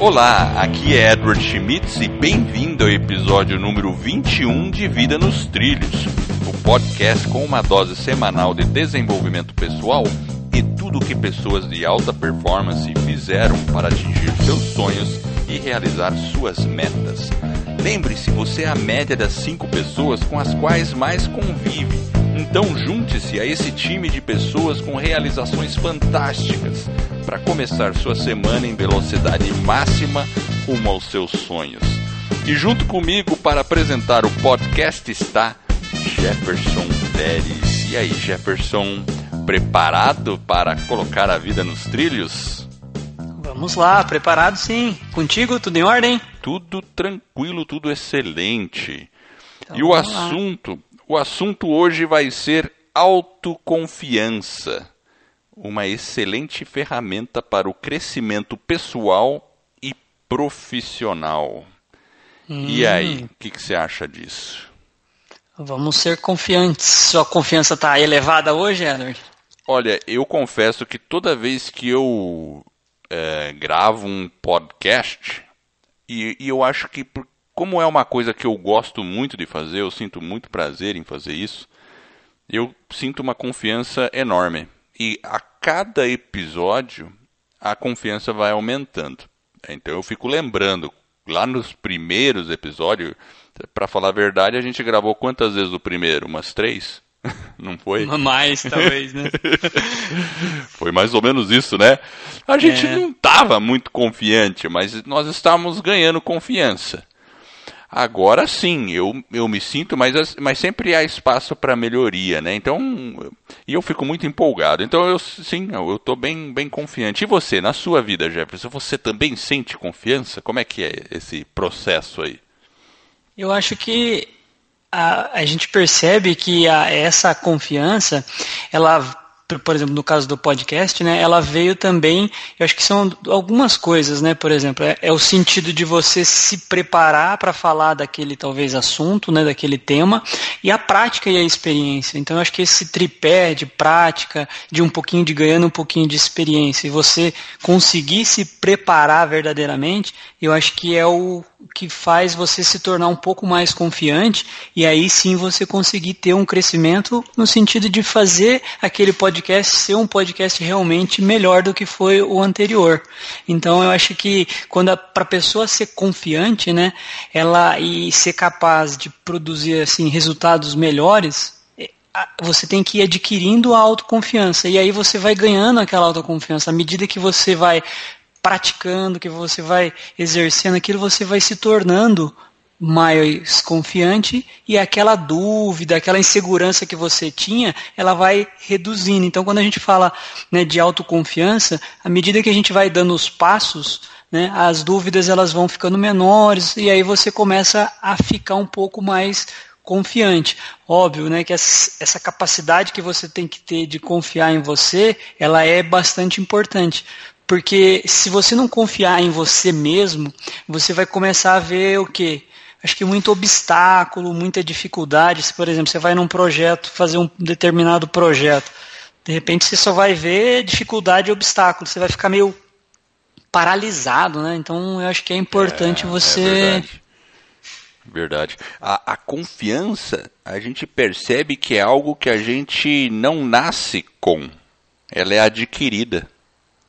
Olá, aqui é Edward Schmitz e bem-vindo ao episódio número 21 de Vida nos Trilhos, o podcast com uma dose semanal de desenvolvimento pessoal e tudo o que pessoas de alta performance fizeram para atingir seus sonhos e realizar suas metas. Lembre-se, você é a média das cinco pessoas com as quais mais convive. Então junte-se a esse time de pessoas com realizações fantásticas para começar sua semana em velocidade máxima rumo aos seus sonhos. E junto comigo para apresentar o podcast está Jefferson Pérez. E aí, Jefferson, preparado para colocar a vida nos trilhos? Vamos lá, preparado sim. Contigo, tudo em ordem? Tudo tranquilo, tudo excelente. Então, e o assunto, lá. O assunto hoje vai ser autoconfiança, uma excelente ferramenta para o crescimento pessoal e profissional. Hum. E aí, o que, que você acha disso? Vamos ser confiantes. Sua confiança está elevada hoje, Edward? Olha, eu confesso que toda vez que eu é, gravo um podcast, e, e, eu acho que, por, como é uma coisa que eu gosto muito de fazer, eu sinto muito prazer em fazer isso, eu sinto uma confiança enorme. E a cada episódio, a confiança vai aumentando. Então eu fico lembrando, lá nos primeiros episódios, para falar a verdade, a gente gravou quantas vezes o primeiro? Umas três? Não foi? Mais, talvez, né? foi mais ou menos isso, né? A gente é. não estava muito confiante, mas nós estávamos ganhando confiança. Agora sim, eu, eu me sinto, mas, mas sempre há espaço para melhoria, né? Então, e eu fico muito empolgado. Então, eu sim, eu estou bem, bem confiante. E você, na sua vida, Jefferson, você também sente confiança? Como é que é esse processo aí? Eu acho que a, a gente percebe que a, essa confiança, ela por exemplo, no caso do podcast, né, ela veio também, eu acho que são algumas coisas, né, por exemplo, é, é o sentido de você se preparar para falar daquele talvez assunto, né, daquele tema, e a prática e a experiência. Então, eu acho que esse tripé de prática, de um pouquinho de ganhando um pouquinho de experiência, e você conseguir se preparar verdadeiramente, eu acho que é o que faz você se tornar um pouco mais confiante e aí sim você conseguir ter um crescimento no sentido de fazer aquele podcast ser um podcast realmente melhor do que foi o anterior. Então eu acho que quando para a pessoa ser confiante, né, ela e ser capaz de produzir assim resultados melhores, é, você tem que ir adquirindo a autoconfiança. E aí você vai ganhando aquela autoconfiança. À medida que você vai praticando, que você vai exercendo aquilo, você vai se tornando mais confiante e aquela dúvida, aquela insegurança que você tinha, ela vai reduzindo. Então, quando a gente fala né, de autoconfiança, à medida que a gente vai dando os passos, né, as dúvidas elas vão ficando menores e aí você começa a ficar um pouco mais confiante. Óbvio, né, que essa capacidade que você tem que ter de confiar em você, ela é bastante importante. Porque se você não confiar em você mesmo, você vai começar a ver o quê? Acho que muito obstáculo, muita dificuldade. Se, por exemplo, você vai num projeto, fazer um determinado projeto, de repente você só vai ver dificuldade e obstáculo. Você vai ficar meio paralisado, né? Então eu acho que é importante é, você. É verdade. verdade. A, a confiança, a gente percebe que é algo que a gente não nasce com. Ela é adquirida.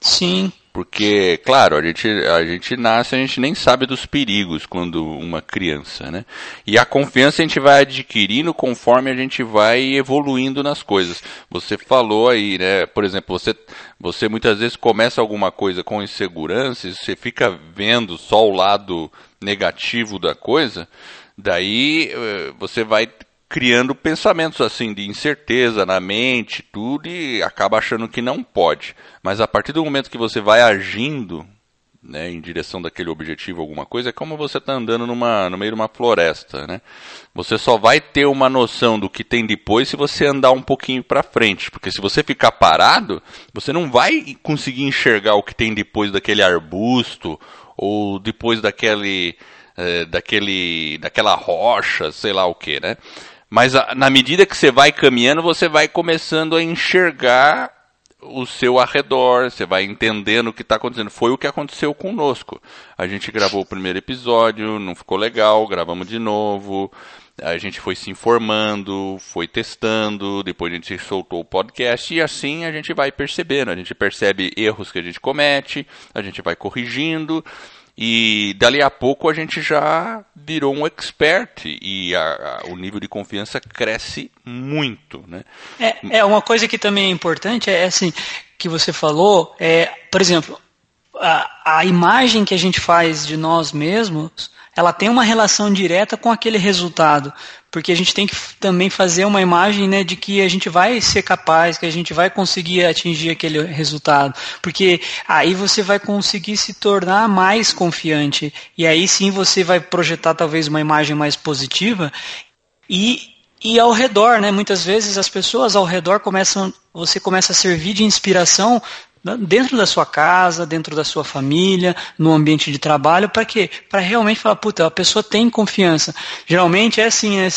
Sim. Porque, claro, a gente, a gente nasce, a gente nem sabe dos perigos quando uma criança, né? E a confiança a gente vai adquirindo conforme a gente vai evoluindo nas coisas. Você falou aí, né? Por exemplo, você, você muitas vezes começa alguma coisa com insegurança e você fica vendo só o lado negativo da coisa, daí eh, você vai criando pensamentos assim de incerteza na mente, tudo e acaba achando que não pode. Mas a partir do momento que você vai agindo né, em direção daquele objetivo, alguma coisa, é como você está andando numa, no meio de uma floresta. Né? Você só vai ter uma noção do que tem depois se você andar um pouquinho para frente. Porque se você ficar parado, você não vai conseguir enxergar o que tem depois daquele arbusto ou depois daquele. É, daquele daquela rocha, sei lá o que, né? Mas a, na medida que você vai caminhando, você vai começando a enxergar o seu arredor, você vai entendendo o que está acontecendo. Foi o que aconteceu conosco. A gente gravou o primeiro episódio, não ficou legal, gravamos de novo. A gente foi se informando, foi testando, depois a gente soltou o podcast e assim a gente vai percebendo. A gente percebe erros que a gente comete, a gente vai corrigindo e dali a pouco a gente já virou um expert e a, a, o nível de confiança cresce muito, né? É, é uma coisa que também é importante é assim que você falou, é, por exemplo, a, a imagem que a gente faz de nós mesmos ela tem uma relação direta com aquele resultado, porque a gente tem que também fazer uma imagem né, de que a gente vai ser capaz, que a gente vai conseguir atingir aquele resultado, porque aí você vai conseguir se tornar mais confiante e aí sim você vai projetar talvez uma imagem mais positiva e e ao redor, né? Muitas vezes as pessoas ao redor começam, você começa a servir de inspiração dentro da sua casa, dentro da sua família, no ambiente de trabalho, para quê? Para realmente falar, puta, a pessoa tem confiança. Geralmente é assim, é,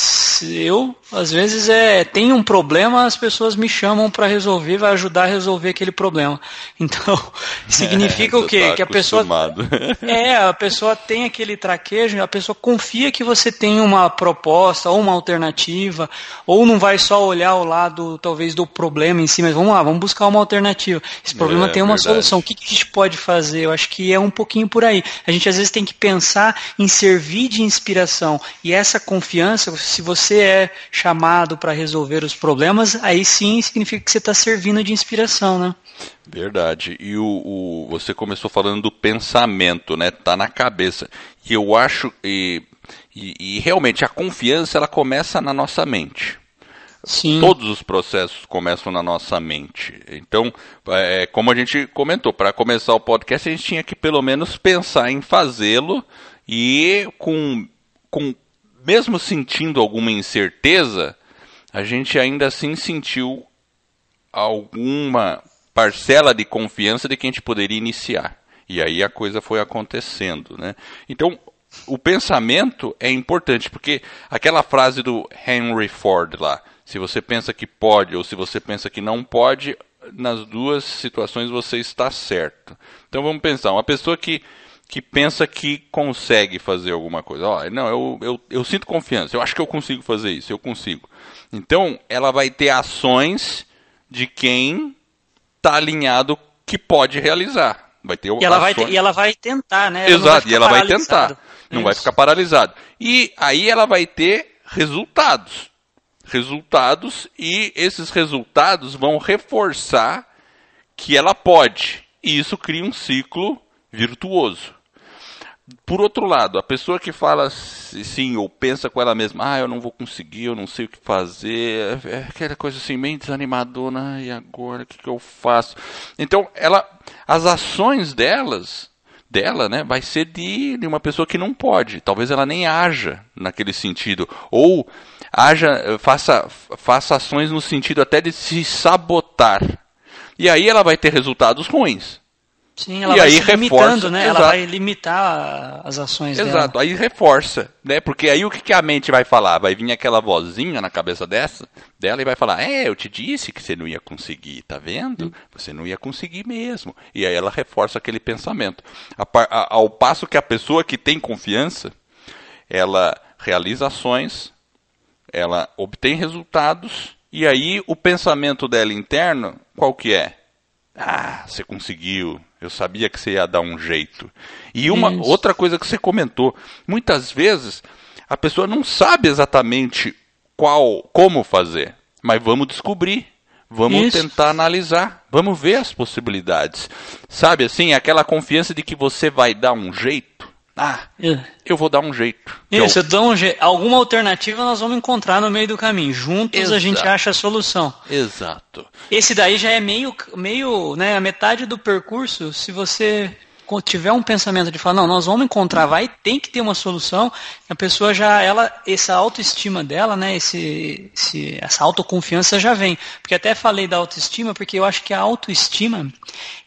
eu às vezes é tem um problema, as pessoas me chamam para resolver, vai ajudar a resolver aquele problema. Então, significa é, o quê? Tá que a pessoa É, a pessoa tem aquele traquejo, a pessoa confia que você tem uma proposta ou uma alternativa, ou não vai só olhar o lado talvez do problema em si, mas vamos lá, vamos buscar uma alternativa. Esse problema é, tem uma verdade. solução. O que, que a gente pode fazer? Eu acho que é um pouquinho por aí. A gente às vezes tem que pensar em servir de inspiração. E essa confiança, se você é chamado para resolver os problemas, aí sim significa que você está servindo de inspiração, né? Verdade. E o, o, você começou falando do pensamento, né? Tá na cabeça. E eu acho e, e, e realmente a confiança ela começa na nossa mente. Sim. Todos os processos começam na nossa mente. Então, é, como a gente comentou, para começar o podcast a gente tinha que pelo menos pensar em fazê-lo e com, com mesmo sentindo alguma incerteza, a gente ainda assim sentiu alguma parcela de confiança de que a gente poderia iniciar. E aí a coisa foi acontecendo, né? Então, o pensamento é importante, porque aquela frase do Henry Ford lá, se você pensa que pode ou se você pensa que não pode, nas duas situações você está certo. Então vamos pensar, uma pessoa que que pensa que consegue fazer alguma coisa. Ó, não, eu, eu, eu sinto confiança, eu acho que eu consigo fazer isso, eu consigo. Então, ela vai ter ações de quem está alinhado que pode realizar. Vai ter e ela, vai, e ela vai tentar, né? Ela Exato, e ela vai tentar. Não isso. vai ficar paralisado. E aí ela vai ter resultados. Resultados, e esses resultados vão reforçar que ela pode. E isso cria um ciclo virtuoso. Por outro lado, a pessoa que fala sim ou pensa com ela mesma, ah, eu não vou conseguir, eu não sei o que fazer, é aquela coisa assim bem desanimadora, e agora o que, que eu faço? Então, ela, as ações delas, dela, né, vai ser de, de uma pessoa que não pode. Talvez ela nem haja naquele sentido, ou haja, faça, faça ações no sentido até de se sabotar. E aí ela vai ter resultados ruins. Sim, ela e vai aí reforça, limitando, né? Exato. Ela vai limitar as ações exato, dela. Exato, aí reforça, né? Porque aí o que, que a mente vai falar? Vai vir aquela vozinha na cabeça dessa, dela e vai falar: É, eu te disse que você não ia conseguir, tá vendo? Você não ia conseguir mesmo. E aí ela reforça aquele pensamento. ao passo que a pessoa que tem confiança, ela realiza ações, ela obtém resultados, e aí o pensamento dela interno, qual que é? Ah, você conseguiu. Eu sabia que você ia dar um jeito. E uma Isso. outra coisa que você comentou, muitas vezes a pessoa não sabe exatamente qual, como fazer, mas vamos descobrir. Vamos Isso. tentar analisar, vamos ver as possibilidades. Sabe assim, aquela confiança de que você vai dar um jeito. Ah, é. eu vou dar um jeito. Isso, eu... um jeito. Alguma alternativa nós vamos encontrar no meio do caminho. Juntos Exato. a gente acha a solução. Exato. Esse daí já é meio, meio, né, a metade do percurso. Se você tiver um pensamento de falar, não, nós vamos encontrar, vai, tem que ter uma solução, a pessoa já, ela, essa autoestima dela, né, esse, esse, essa autoconfiança já vem. Porque até falei da autoestima, porque eu acho que a autoestima,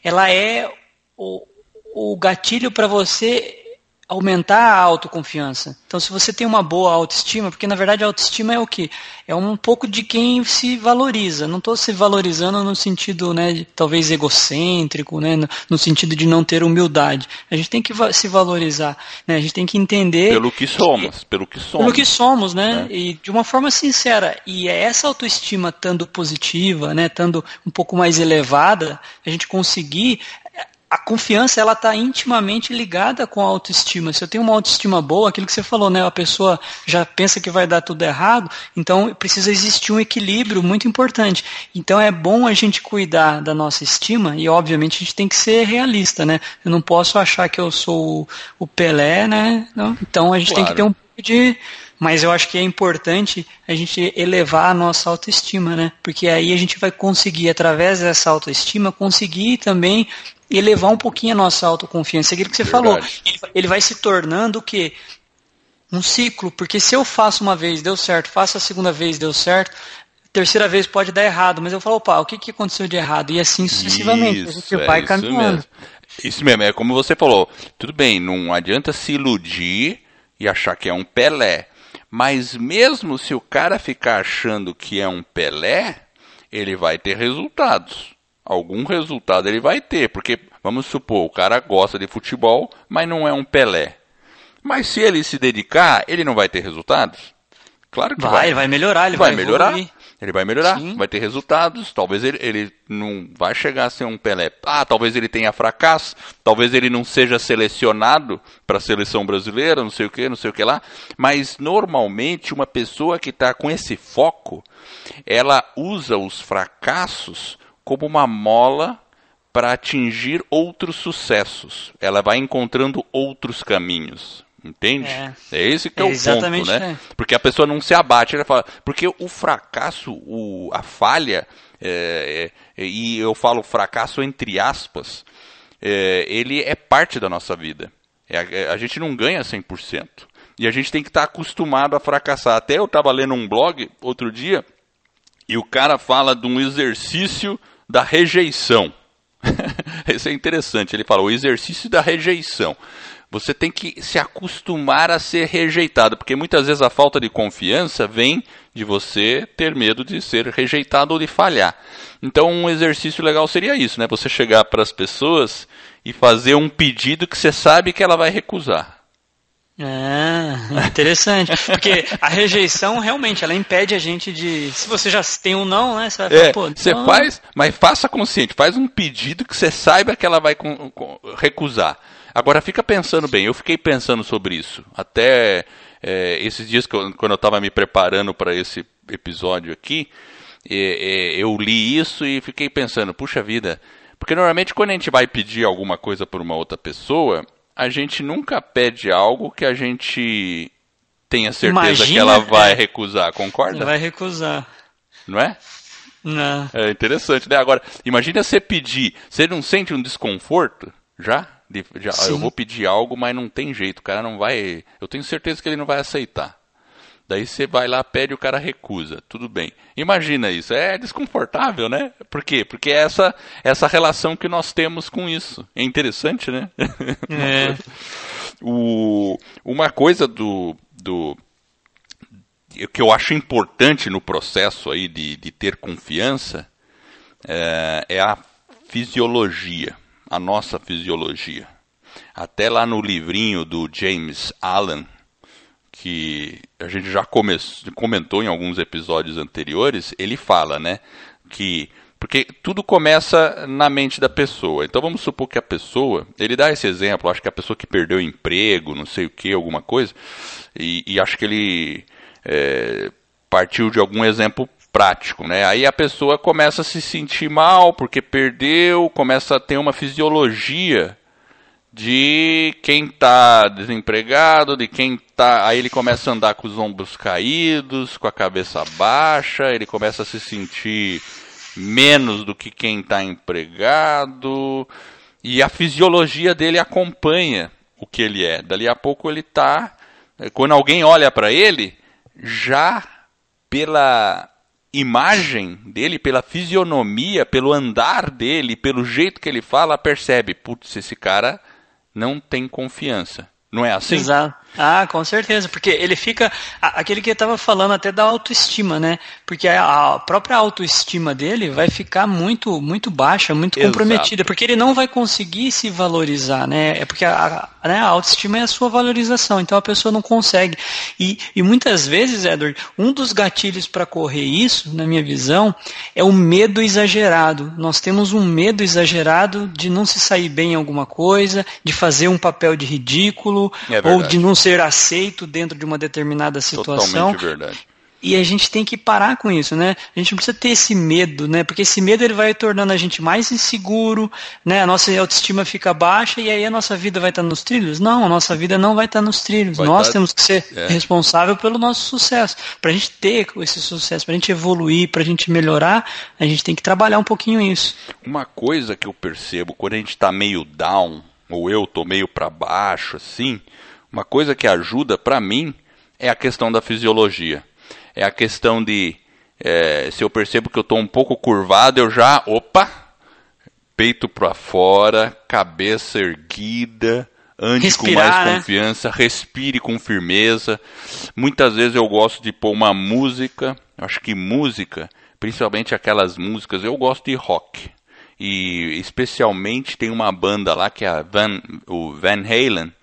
ela é o, o gatilho para você aumentar a autoconfiança. Então, se você tem uma boa autoestima, porque na verdade a autoestima é o que? É um pouco de quem se valoriza. Não estou se valorizando no sentido, né, de, talvez egocêntrico, né, no, sentido de não ter humildade. A gente tem que se valorizar, né? A gente tem que entender pelo que somos, que, pelo que somos, pelo que somos, né? né? E de uma forma sincera. E é essa autoestima estando positiva, né, estando um pouco mais elevada, a gente conseguir a confiança ela está intimamente ligada com a autoestima. Se eu tenho uma autoestima boa, aquilo que você falou, né, a pessoa já pensa que vai dar tudo errado, então precisa existir um equilíbrio muito importante. Então é bom a gente cuidar da nossa estima e obviamente a gente tem que ser realista, né? Eu não posso achar que eu sou o Pelé, né? Não, então a gente claro. tem que ter um pouco de mas eu acho que é importante a gente elevar a nossa autoestima, né? Porque aí a gente vai conseguir, através dessa autoestima, conseguir também elevar um pouquinho a nossa autoconfiança. Aquilo que você Verdade. falou, ele, ele vai se tornando o quê? Um ciclo, porque se eu faço uma vez, deu certo, faço a segunda vez, deu certo, terceira vez pode dar errado, mas eu falo, opa, o que, que aconteceu de errado? E assim sucessivamente, isso, a gente vai é caminhando. Mesmo. Isso mesmo, é como você falou, tudo bem, não adianta se iludir e achar que é um Pelé, mas mesmo se o cara ficar achando que é um Pelé, ele vai ter resultados algum resultado ele vai ter, porque vamos supor, o cara gosta de futebol, mas não é um Pelé. Mas se ele se dedicar, ele não vai ter resultados? Claro que vai. Vai, vai melhorar, ele vai, vai melhorar. Evoluir. Ele vai melhorar, Sim. vai ter resultados. Talvez ele, ele não vai chegar a ser um Pelé. Ah, talvez ele tenha fracasso. Talvez ele não seja selecionado para a seleção brasileira, não sei o que, não sei o que lá. Mas normalmente uma pessoa que está com esse foco, ela usa os fracassos como uma mola para atingir outros sucessos. Ela vai encontrando outros caminhos. Entende? É, é esse que é, é o ponto, né? É. Porque a pessoa não se abate, ela fala, porque o fracasso, o, a falha, é, é, e eu falo fracasso entre aspas, é, ele é parte da nossa vida. a, a gente não ganha 100%. E a gente tem que estar tá acostumado a fracassar. Até eu estava lendo um blog outro dia, e o cara fala de um exercício da rejeição. Isso é interessante. Ele fala o exercício da rejeição. Você tem que se acostumar a ser rejeitado, porque muitas vezes a falta de confiança vem de você ter medo de ser rejeitado ou de falhar. Então, um exercício legal seria isso, né? Você chegar para as pessoas e fazer um pedido que você sabe que ela vai recusar. Ah, interessante. Porque a rejeição realmente ela impede a gente de. Se você já tem um não, né? Você vai falar, é, pô. Você faz, mas faça consciente, faz um pedido que você saiba que ela vai com, com, recusar. Agora fica pensando bem, eu fiquei pensando sobre isso. Até é, esses dias que eu, quando eu estava me preparando para esse episódio aqui, é, é, eu li isso e fiquei pensando, puxa vida. Porque normalmente quando a gente vai pedir alguma coisa por uma outra pessoa, a gente nunca pede algo que a gente tenha certeza Imagina, que ela vai é, recusar, concorda? Vai recusar. Não é? Não. É interessante, né? Agora, imagina você pedir, você não sente um desconforto já? De, já eu vou pedir algo, mas não tem jeito, o cara não vai. Eu tenho certeza que ele não vai aceitar. Daí você vai lá, pede, o cara recusa. Tudo bem. Imagina isso. É desconfortável, né? Por quê? Porque é essa, essa relação que nós temos com isso. É interessante, né? É. o, uma coisa do, do que eu acho importante no processo aí de, de ter confiança é, é a fisiologia, a nossa fisiologia. Até lá no livrinho do James Allen, que a gente já come, comentou em alguns episódios anteriores, ele fala, né, que porque tudo começa na mente da pessoa. Então vamos supor que a pessoa, ele dá esse exemplo, acho que a pessoa que perdeu emprego, não sei o que, alguma coisa, e, e acho que ele é, partiu de algum exemplo prático, né? Aí a pessoa começa a se sentir mal porque perdeu, começa a ter uma fisiologia de quem está desempregado, de quem está. Aí ele começa a andar com os ombros caídos, com a cabeça baixa, ele começa a se sentir menos do que quem está empregado, e a fisiologia dele acompanha o que ele é. Dali a pouco ele está. Quando alguém olha para ele, já pela imagem dele, pela fisionomia, pelo andar dele, pelo jeito que ele fala, percebe, putz, esse cara não tem confiança. Não é assim? Exato. Ah, com certeza, porque ele fica aquele que estava falando até da autoestima, né? Porque a própria autoestima dele vai ficar muito muito baixa, muito Exato. comprometida, porque ele não vai conseguir se valorizar, né? É porque a, a, né, a autoestima é a sua valorização, então a pessoa não consegue. E, e muitas vezes, Edward, um dos gatilhos para correr isso, na minha visão, é o medo exagerado. Nós temos um medo exagerado de não se sair bem em alguma coisa, de fazer um papel de ridículo, é ou de não ser aceito dentro de uma determinada situação. Totalmente verdade. E a gente tem que parar com isso, né? A gente não precisa ter esse medo, né? Porque esse medo ele vai tornando a gente mais inseguro, né? A nossa autoestima fica baixa e aí a nossa vida vai estar nos trilhos? Não, a nossa vida não vai estar nos trilhos. Vai Nós temos que ser é. responsável pelo nosso sucesso. Para a gente ter esse sucesso, para a gente evoluir, para a gente melhorar, a gente tem que trabalhar um pouquinho isso. Uma coisa que eu percebo quando a gente está meio down, ou eu tô meio para baixo, assim, uma coisa que ajuda para mim é a questão da fisiologia. É a questão de é, se eu percebo que eu estou um pouco curvado, eu já, opa, peito para fora, cabeça erguida, ande Respirar, com mais né? confiança, respire com firmeza. Muitas vezes eu gosto de pôr uma música, acho que música, principalmente aquelas músicas, eu gosto de rock. E especialmente tem uma banda lá que é a Van, o Van Halen,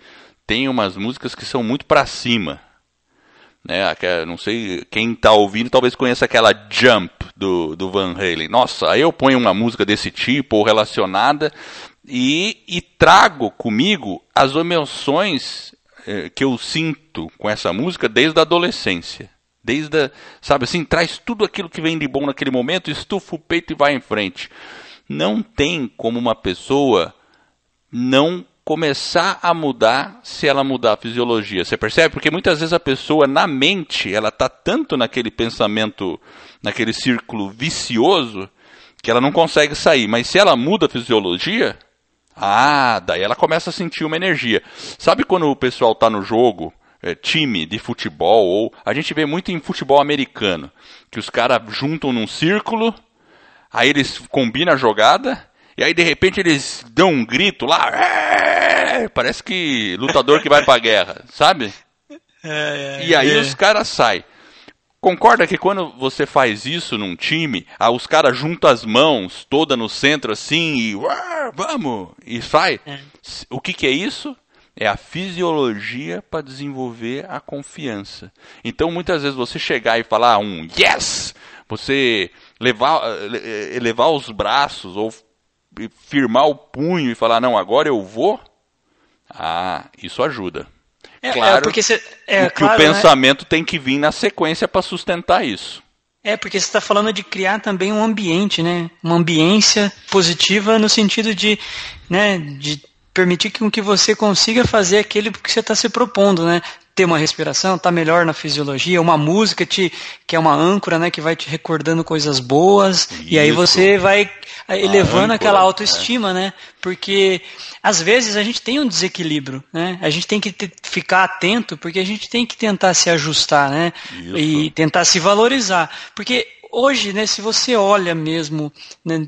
tem umas músicas que são muito para cima. Né? Não sei, quem está ouvindo talvez conheça aquela Jump do, do Van Halen. Nossa, aí eu ponho uma música desse tipo ou relacionada e, e trago comigo as emoções eh, que eu sinto com essa música desde a adolescência. Desde, a, sabe assim, traz tudo aquilo que vem de bom naquele momento, estufa o peito e vai em frente. Não tem como uma pessoa não começar a mudar se ela mudar a fisiologia. Você percebe? Porque muitas vezes a pessoa, na mente, ela está tanto naquele pensamento, naquele círculo vicioso, que ela não consegue sair. Mas se ela muda a fisiologia, ah, daí ela começa a sentir uma energia. Sabe quando o pessoal está no jogo, é, time de futebol, ou a gente vê muito em futebol americano, que os caras juntam num círculo, aí eles combinam a jogada, e aí de repente eles dão um grito lá, é, parece que lutador que vai pra guerra, sabe? É, é, e aí é. os caras saem. Concorda que quando você faz isso num time, ah, os caras juntam as mãos toda no centro assim e vamos e sai? É. O que, que é isso? É a fisiologia para desenvolver a confiança. Então muitas vezes você chegar e falar um yes, você levar, eh, elevar os braços ou firmar o punho e falar não, agora eu vou, ah, isso ajuda. É, é claro é porque cê, é, que claro, o né? pensamento né? tem que vir na sequência para sustentar isso. É, porque você está falando de criar também um ambiente, né? Uma ambiência positiva no sentido de, né, de permitir que, que você consiga fazer aquilo que você está se propondo, né? Ter uma respiração, tá melhor na fisiologia, uma música te, que é uma âncora, né? Que vai te recordando coisas boas, Isso. e aí você vai elevando âncora, aquela autoestima, é. né? Porque às vezes a gente tem um desequilíbrio, né? A gente tem que ter, ficar atento, porque a gente tem que tentar se ajustar, né? Isso. E tentar se valorizar. Porque hoje, né, se você olha mesmo né,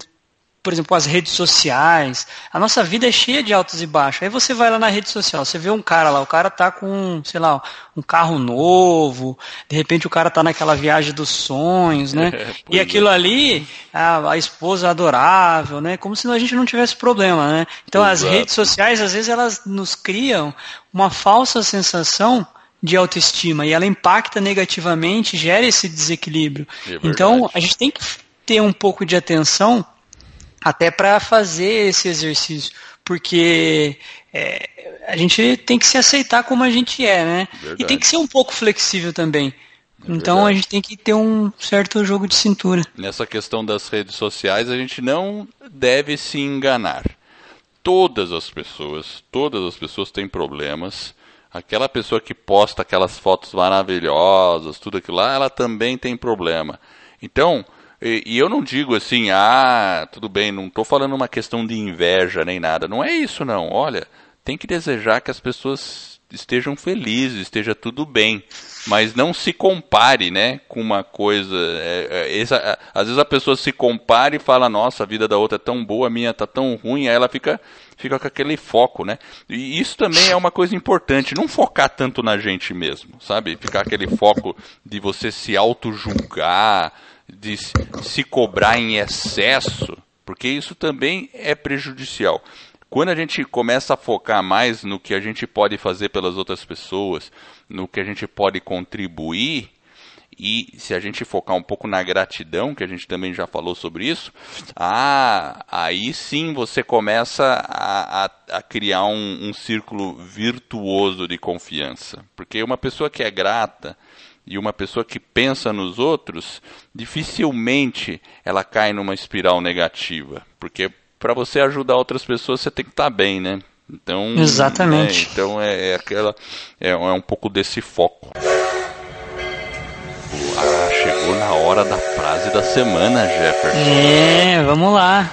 por exemplo, as redes sociais. A nossa vida é cheia de altos e baixos. Aí você vai lá na rede social, você vê um cara lá, o cara tá com, sei lá, um carro novo, de repente o cara tá naquela viagem dos sonhos, né? É, e aquilo é. ali, a, a, esposa adorável, né? Como se a gente não tivesse problema, né? Então Exato. as redes sociais, às vezes, elas nos criam uma falsa sensação de autoestima e ela impacta negativamente, gera esse desequilíbrio. É então a gente tem que ter um pouco de atenção até para fazer esse exercício, porque é, a gente tem que se aceitar como a gente é, né? Verdade. E tem que ser um pouco flexível também. É então verdade. a gente tem que ter um certo jogo de cintura. Nessa questão das redes sociais, a gente não deve se enganar. Todas as pessoas, todas as pessoas têm problemas. Aquela pessoa que posta aquelas fotos maravilhosas, tudo aquilo lá, ela também tem problema. Então, e, e, eu não digo assim, ah, tudo bem, não estou falando uma questão de inveja nem nada. Não é isso, não. Olha, tem que desejar que as pessoas estejam felizes, esteja tudo bem. Mas não se compare, né, com uma coisa. É, é, essa, às vezes a pessoa se compara e fala, nossa, a vida da outra é tão boa, a minha tá tão ruim, aí ela fica, fica com aquele foco, né? E isso também é uma coisa importante, não focar tanto na gente mesmo, sabe? Ficar aquele foco de você se auto-julgar, de se cobrar em excesso, porque isso também é prejudicial. Quando a gente começa a focar mais no que a gente pode fazer pelas outras pessoas, no que a gente pode contribuir, e se a gente focar um pouco na gratidão, que a gente também já falou sobre isso, ah, aí sim você começa a, a, a criar um, um círculo virtuoso de confiança. Porque uma pessoa que é grata, e uma pessoa que pensa nos outros, dificilmente ela cai numa espiral negativa, porque para você ajudar outras pessoas, você tem que estar tá bem, né? Então, Exatamente. É, então é, é aquela é, é, um pouco desse foco. Ah, chegou na hora da frase da semana, Jefferson. É, vamos lá.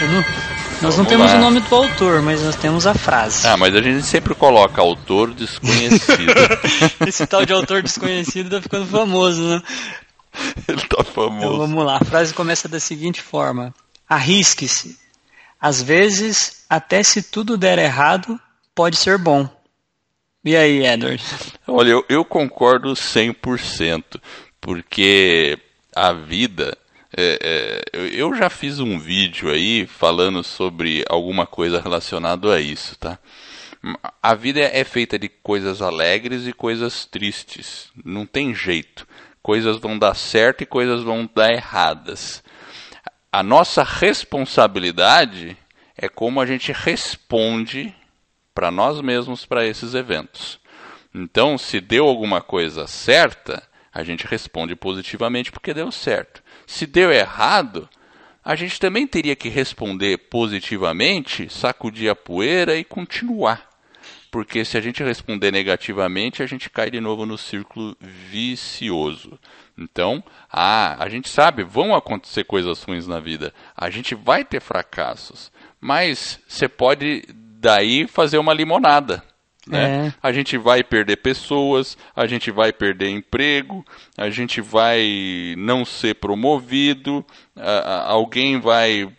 Não, nós vamos não temos lá. o nome do autor, mas nós temos a frase. Ah, mas a gente sempre coloca autor desconhecido. Esse tal de autor desconhecido tá ficando famoso, né? Ele tá famoso. Então, vamos lá, a frase começa da seguinte forma: Arrisque-se. Às vezes, até se tudo der errado, pode ser bom. E aí, Edward? Olha, eu, eu concordo 100%, porque a vida. É, é, eu já fiz um vídeo aí falando sobre alguma coisa relacionada a isso, tá? A vida é feita de coisas alegres e coisas tristes. Não tem jeito. Coisas vão dar certo e coisas vão dar erradas a nossa responsabilidade é como a gente responde para nós mesmos para esses eventos. Então, se deu alguma coisa certa, a gente responde positivamente porque deu certo. Se deu errado, a gente também teria que responder positivamente, sacudir a poeira e continuar. Porque se a gente responder negativamente, a gente cai de novo no círculo vicioso. Então, ah, a gente sabe, vão acontecer coisas ruins na vida. A gente vai ter fracassos. Mas você pode daí fazer uma limonada. Né? É. A gente vai perder pessoas, a gente vai perder emprego, a gente vai não ser promovido, alguém vai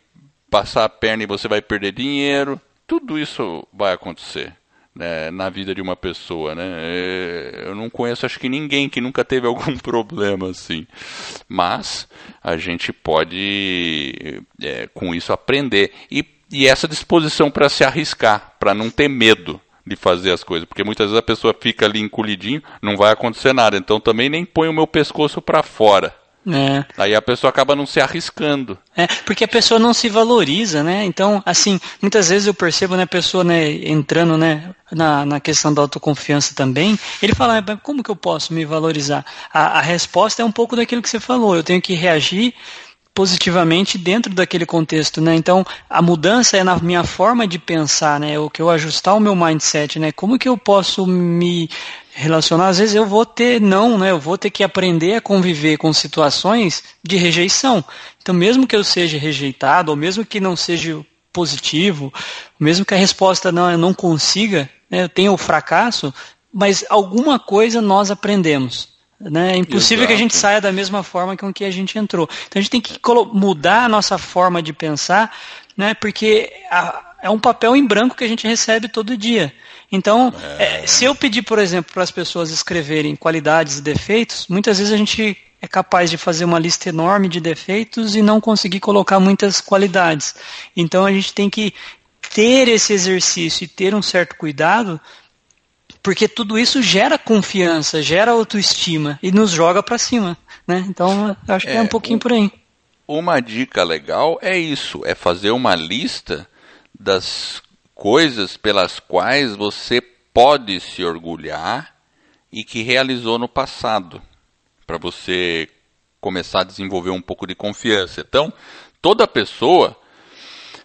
passar a perna e você vai perder dinheiro. Tudo isso vai acontecer né, na vida de uma pessoa, né? É, eu não conheço, acho que ninguém que nunca teve algum problema assim. Mas a gente pode, é, com isso, aprender. E, e essa disposição para se arriscar, para não ter medo de fazer as coisas, porque muitas vezes a pessoa fica ali encolhidinho, não vai acontecer nada. Então também nem põe o meu pescoço para fora. É. Aí a pessoa acaba não se arriscando. É, porque a pessoa não se valoriza, né? Então, assim, muitas vezes eu percebo, né, a pessoa, né, entrando, né, na, na questão da autoconfiança também, ele fala, como que eu posso me valorizar? A, a resposta é um pouco daquilo que você falou, eu tenho que reagir positivamente dentro daquele contexto, né? Então, a mudança é na minha forma de pensar, né? O que eu ajustar o meu mindset, né? Como que eu posso me relacionar? Às vezes eu vou ter não, né? Eu vou ter que aprender a conviver com situações de rejeição. Então, mesmo que eu seja rejeitado, ou mesmo que não seja positivo, mesmo que a resposta não eu não consiga, né? eu tenha o fracasso, mas alguma coisa nós aprendemos. Né? É impossível Exato. que a gente saia da mesma forma com que a gente entrou. Então a gente tem que mudar a nossa forma de pensar, né? porque a, é um papel em branco que a gente recebe todo dia. Então, é. É, se eu pedir, por exemplo, para as pessoas escreverem qualidades e defeitos, muitas vezes a gente é capaz de fazer uma lista enorme de defeitos e não conseguir colocar muitas qualidades. Então a gente tem que ter esse exercício e ter um certo cuidado porque tudo isso gera confiança, gera autoestima e nos joga para cima, né? Então, acho que é, é um pouquinho por aí. Uma dica legal é isso, é fazer uma lista das coisas pelas quais você pode se orgulhar e que realizou no passado, para você começar a desenvolver um pouco de confiança. Então, toda pessoa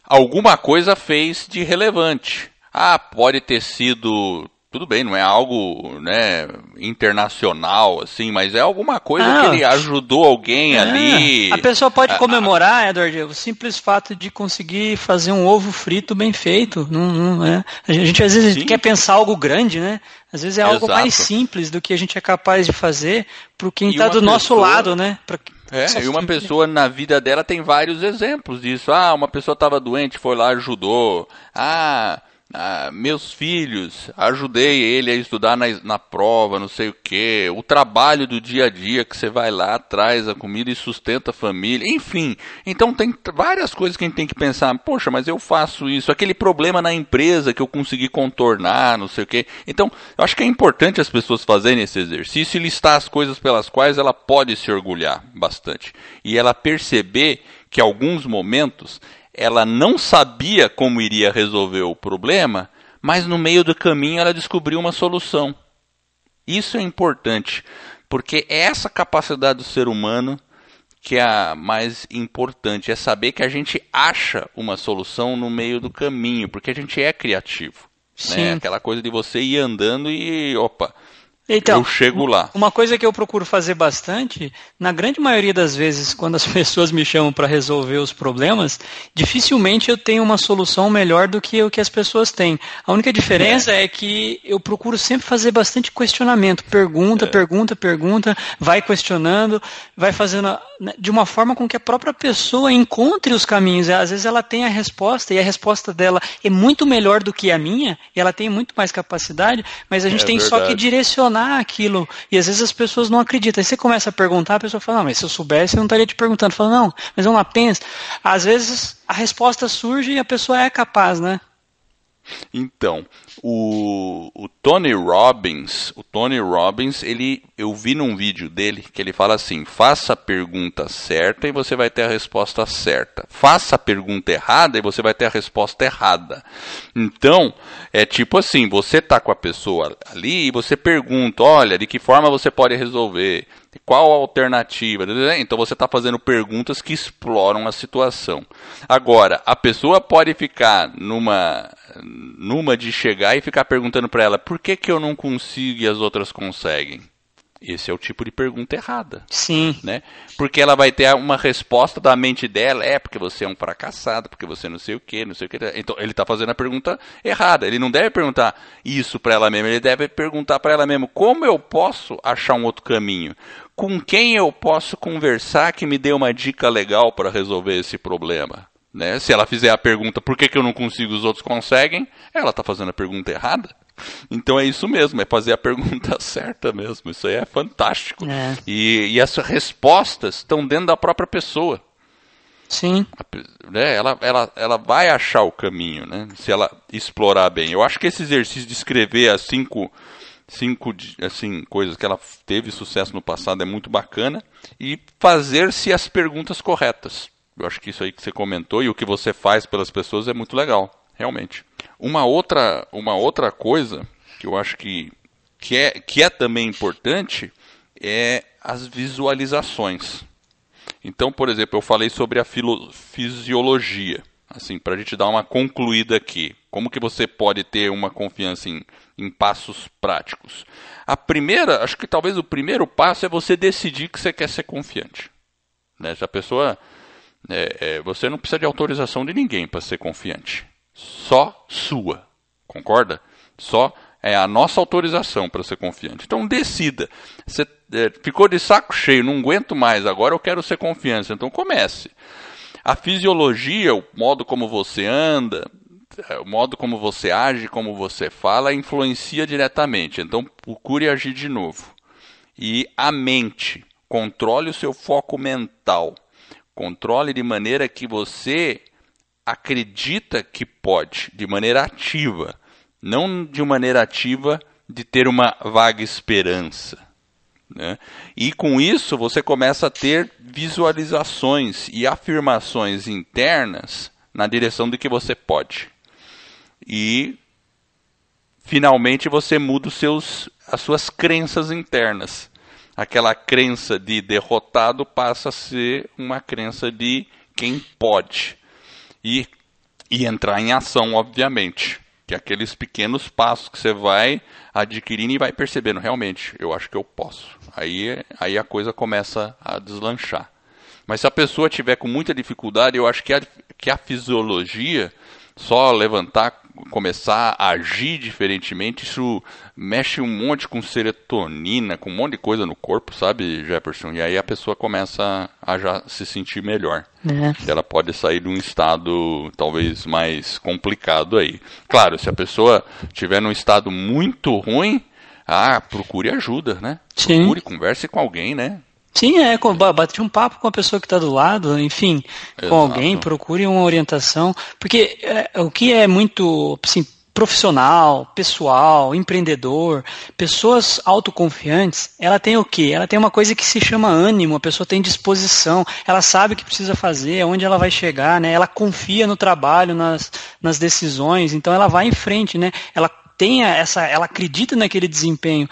alguma coisa fez de relevante. Ah, pode ter sido tudo bem, não é algo né, internacional, assim, mas é alguma coisa ah, que ele ajudou alguém é, ali. A pessoa pode comemorar, Edward, o simples fato de conseguir fazer um ovo frito bem feito. Não, não é. A gente às vezes Sim. quer pensar algo grande, né? Às vezes é algo Exato. mais simples do que a gente é capaz de fazer para quem está do pessoa... nosso lado, né? Pra... É, e uma pessoa na vida dela tem vários exemplos disso. Ah, uma pessoa estava doente, foi lá, ajudou. Ah, ah, meus filhos, ajudei ele a estudar na, na prova, não sei o que, o trabalho do dia a dia que você vai lá, traz a comida e sustenta a família, enfim. Então tem várias coisas que a gente tem que pensar, poxa, mas eu faço isso, aquele problema na empresa que eu consegui contornar, não sei o que. Então, eu acho que é importante as pessoas fazerem esse exercício e listar as coisas pelas quais ela pode se orgulhar bastante. E ela perceber que alguns momentos ela não sabia como iria resolver o problema, mas no meio do caminho ela descobriu uma solução. Isso é importante, porque é essa capacidade do ser humano que é a mais importante, é saber que a gente acha uma solução no meio do caminho, porque a gente é criativo. Né? Aquela coisa de você ir andando e, opa, então, eu chego lá. Uma coisa que eu procuro fazer bastante, na grande maioria das vezes, quando as pessoas me chamam para resolver os problemas, dificilmente eu tenho uma solução melhor do que o que as pessoas têm. A única diferença é, é que eu procuro sempre fazer bastante questionamento. Pergunta, é. pergunta, pergunta, vai questionando, vai fazendo né, de uma forma com que a própria pessoa encontre os caminhos. Às vezes ela tem a resposta e a resposta dela é muito melhor do que a minha, e ela tem muito mais capacidade, mas a gente é tem verdade. só que direcionar aquilo. E às vezes as pessoas não acreditam. Aí você começa a perguntar, a pessoa fala, não, mas se eu soubesse, eu não estaria te perguntando. Fala, não, mas vamos lá, pensa. Às vezes a resposta surge e a pessoa é capaz, né? Então, o, o, Tony Robbins, o Tony Robbins, ele, eu vi num vídeo dele que ele fala assim: faça a pergunta certa e você vai ter a resposta certa. Faça a pergunta errada e você vai ter a resposta errada. Então, é tipo assim: você tá com a pessoa ali e você pergunta, olha, de que forma você pode resolver? Qual a alternativa? Então você está fazendo perguntas que exploram a situação. Agora, a pessoa pode ficar numa numa de chegar e ficar perguntando para ela por que, que eu não consigo e as outras conseguem. Esse é o tipo de pergunta errada. Sim. Né? Porque ela vai ter uma resposta da mente dela, é porque você é um fracassado, porque você não sei o que, não sei o que. Então ele está fazendo a pergunta errada. Ele não deve perguntar isso para ela mesma, ele deve perguntar para ela mesma como eu posso achar um outro caminho? Com quem eu posso conversar que me dê uma dica legal para resolver esse problema? Né? Se ela fizer a pergunta por que, que eu não consigo os outros conseguem, ela está fazendo a pergunta errada. Então é isso mesmo, é fazer a pergunta certa mesmo. Isso aí é fantástico. É. E, e as respostas estão dentro da própria pessoa. Sim. Né, ela, ela, ela vai achar o caminho, né? Se ela explorar bem. Eu acho que esse exercício de escrever as cinco, cinco assim, coisas que ela teve sucesso no passado é muito bacana. E fazer-se as perguntas corretas. Eu acho que isso aí que você comentou e o que você faz pelas pessoas é muito legal, realmente. Uma outra, uma outra coisa que eu acho que, que, é, que é também importante é as visualizações. Então, por exemplo, eu falei sobre a fisiologia. Assim, para a gente dar uma concluída aqui. Como que você pode ter uma confiança em, em passos práticos? A primeira, acho que talvez o primeiro passo é você decidir que você quer ser confiante. Né? Se a pessoa é, é, você não precisa de autorização de ninguém para ser confiante. Só sua. Concorda? Só é a nossa autorização para ser confiante. Então decida. Você é, ficou de saco cheio, não aguento mais, agora eu quero ser confiante. Então comece. A fisiologia, o modo como você anda, o modo como você age, como você fala, influencia diretamente. Então procure agir de novo. E a mente, controle o seu foco mental. Controle de maneira que você acredita que pode, de maneira ativa, não de maneira ativa de ter uma vaga esperança. Né? E com isso você começa a ter visualizações e afirmações internas na direção de que você pode. E finalmente você muda os seus, as suas crenças internas aquela crença de derrotado passa a ser uma crença de quem pode. E, e entrar em ação, obviamente. Que aqueles pequenos passos que você vai adquirindo e vai percebendo, realmente, eu acho que eu posso. Aí, aí a coisa começa a deslanchar. Mas se a pessoa tiver com muita dificuldade, eu acho que a, que a fisiologia, só levantar, começar a agir diferentemente, isso mexe um monte com serotonina, com um monte de coisa no corpo, sabe, Jefferson? E aí a pessoa começa a já se sentir melhor. É. Ela pode sair de um estado talvez mais complicado aí. Claro, se a pessoa estiver num estado muito ruim, ah, procure ajuda, né? Sim. Procure, converse com alguém, né? Sim, é, bate um papo com a pessoa que está do lado, enfim, Exato. com alguém, procure uma orientação, porque é, o que é muito assim, profissional, pessoal, empreendedor, pessoas autoconfiantes, ela tem o quê? Ela tem uma coisa que se chama ânimo, a pessoa tem disposição, ela sabe o que precisa fazer, onde ela vai chegar, né? Ela confia no trabalho, nas, nas decisões, então ela vai em frente, né? Ela tem essa, ela acredita naquele desempenho.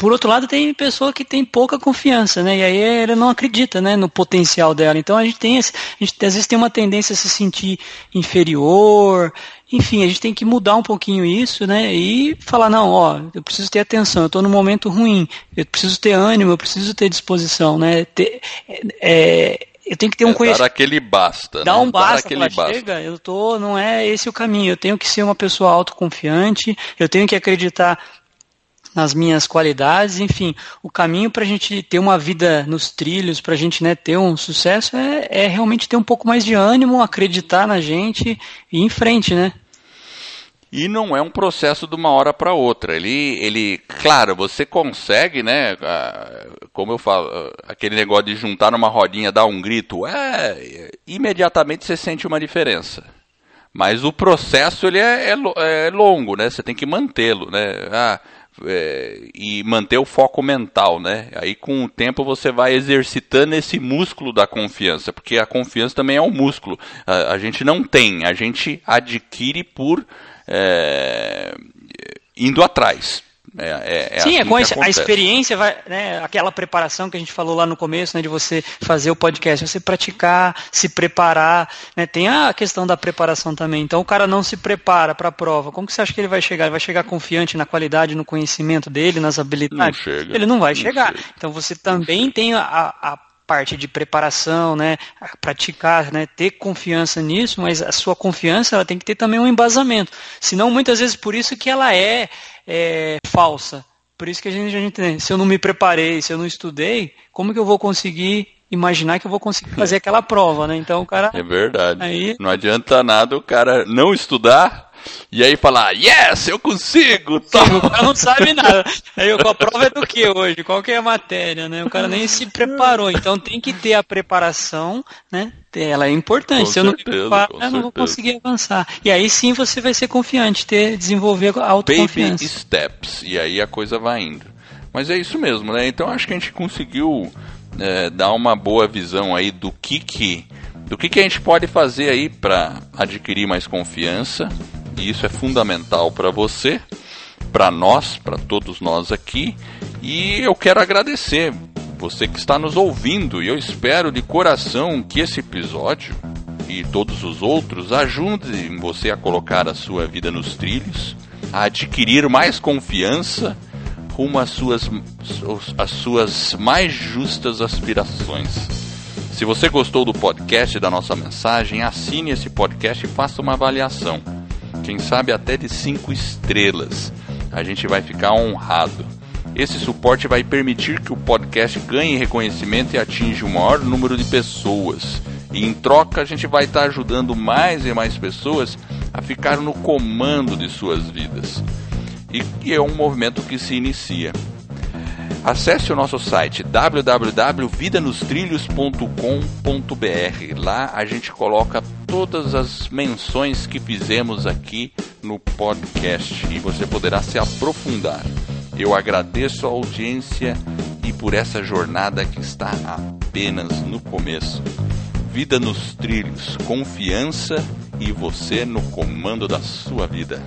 Por outro lado, tem pessoa que tem pouca confiança, né? E aí ela não acredita, né, no potencial dela. Então a gente tem esse, a gente às vezes tem uma tendência a se sentir inferior. Enfim, a gente tem que mudar um pouquinho isso, né? E falar, não, ó, eu preciso ter atenção, eu estou num momento ruim, eu preciso ter ânimo, eu preciso ter disposição, né? Ter, é, eu tenho que ter um é, conhecimento. Dar aquele basta. Dar né? um basta, dar aquele basta. chega, eu tô, não é esse o caminho. Eu tenho que ser uma pessoa autoconfiante, eu tenho que acreditar nas minhas qualidades, enfim, o caminho para a gente ter uma vida nos trilhos, para a gente né, ter um sucesso é, é realmente ter um pouco mais de ânimo, acreditar na gente e ir em frente, né? E não é um processo de uma hora para outra. Ele, ele, claro, você consegue, né? Como eu falo, aquele negócio de juntar numa rodinha, dar um grito, é, imediatamente você sente uma diferença. Mas o processo ele é, é, é longo, né? Você tem que mantê-lo, né? Ah, é, e manter o foco mental, né? Aí com o tempo você vai exercitando esse músculo da confiança, porque a confiança também é um músculo. A, a gente não tem, a gente adquire por é, indo atrás. É, é, é Sim, assim é com a, a experiência, vai, né, aquela preparação que a gente falou lá no começo, né, de você fazer o podcast, você praticar, se preparar, né, tem a questão da preparação também. Então o cara não se prepara para a prova, como que você acha que ele vai chegar? Ele vai chegar confiante na qualidade, no conhecimento dele, nas habilidades? Não chega, ele não vai não chegar. Chega. Então você também tem a, a parte de preparação, né, praticar, né, ter confiança nisso, mas a sua confiança ela tem que ter também um embasamento. Senão, muitas vezes, por isso que ela é, é falsa. Por isso que a gente, a gente, né, se eu não me preparei, se eu não estudei, como que eu vou conseguir imaginar que eu vou conseguir fazer aquela prova, né? Então o cara. É verdade. Aí... Não adianta nada o cara não estudar e aí falar, yes, eu consigo! Sim, o cara não sabe nada. Aí a prova é do que hoje? Qual que é a matéria, né? O cara nem se preparou. Então tem que ter a preparação, né? Ela é importante. Com Se eu não certeza, me preparo, eu não vou conseguir avançar. E aí sim você vai ser confiante, ter, desenvolver a autoconfiança. Baby steps. E aí a coisa vai indo. Mas é isso mesmo, né? Então acho que a gente conseguiu é, dar uma boa visão aí do que que do que, que a gente pode fazer aí para adquirir mais confiança e isso é fundamental para você, para nós, para todos nós aqui. E eu quero agradecer você que está nos ouvindo e eu espero de coração que esse episódio e todos os outros ajudem você a colocar a sua vida nos trilhos, a adquirir mais confiança rumo às suas, às suas mais justas aspirações. Se você gostou do podcast da nossa mensagem, assine esse podcast e faça uma avaliação quem sabe até de 5 estrelas. A gente vai ficar honrado. Esse suporte vai permitir que o podcast ganhe reconhecimento e atinja o maior número de pessoas. E em troca, a gente vai estar ajudando mais e mais pessoas a ficar no comando de suas vidas. E é um movimento que se inicia. Acesse o nosso site www.vidanostrilhos.com.br. Lá a gente coloca todas as menções que fizemos aqui no podcast e você poderá se aprofundar. Eu agradeço a audiência e por essa jornada que está apenas no começo. Vida nos trilhos, confiança e você no comando da sua vida.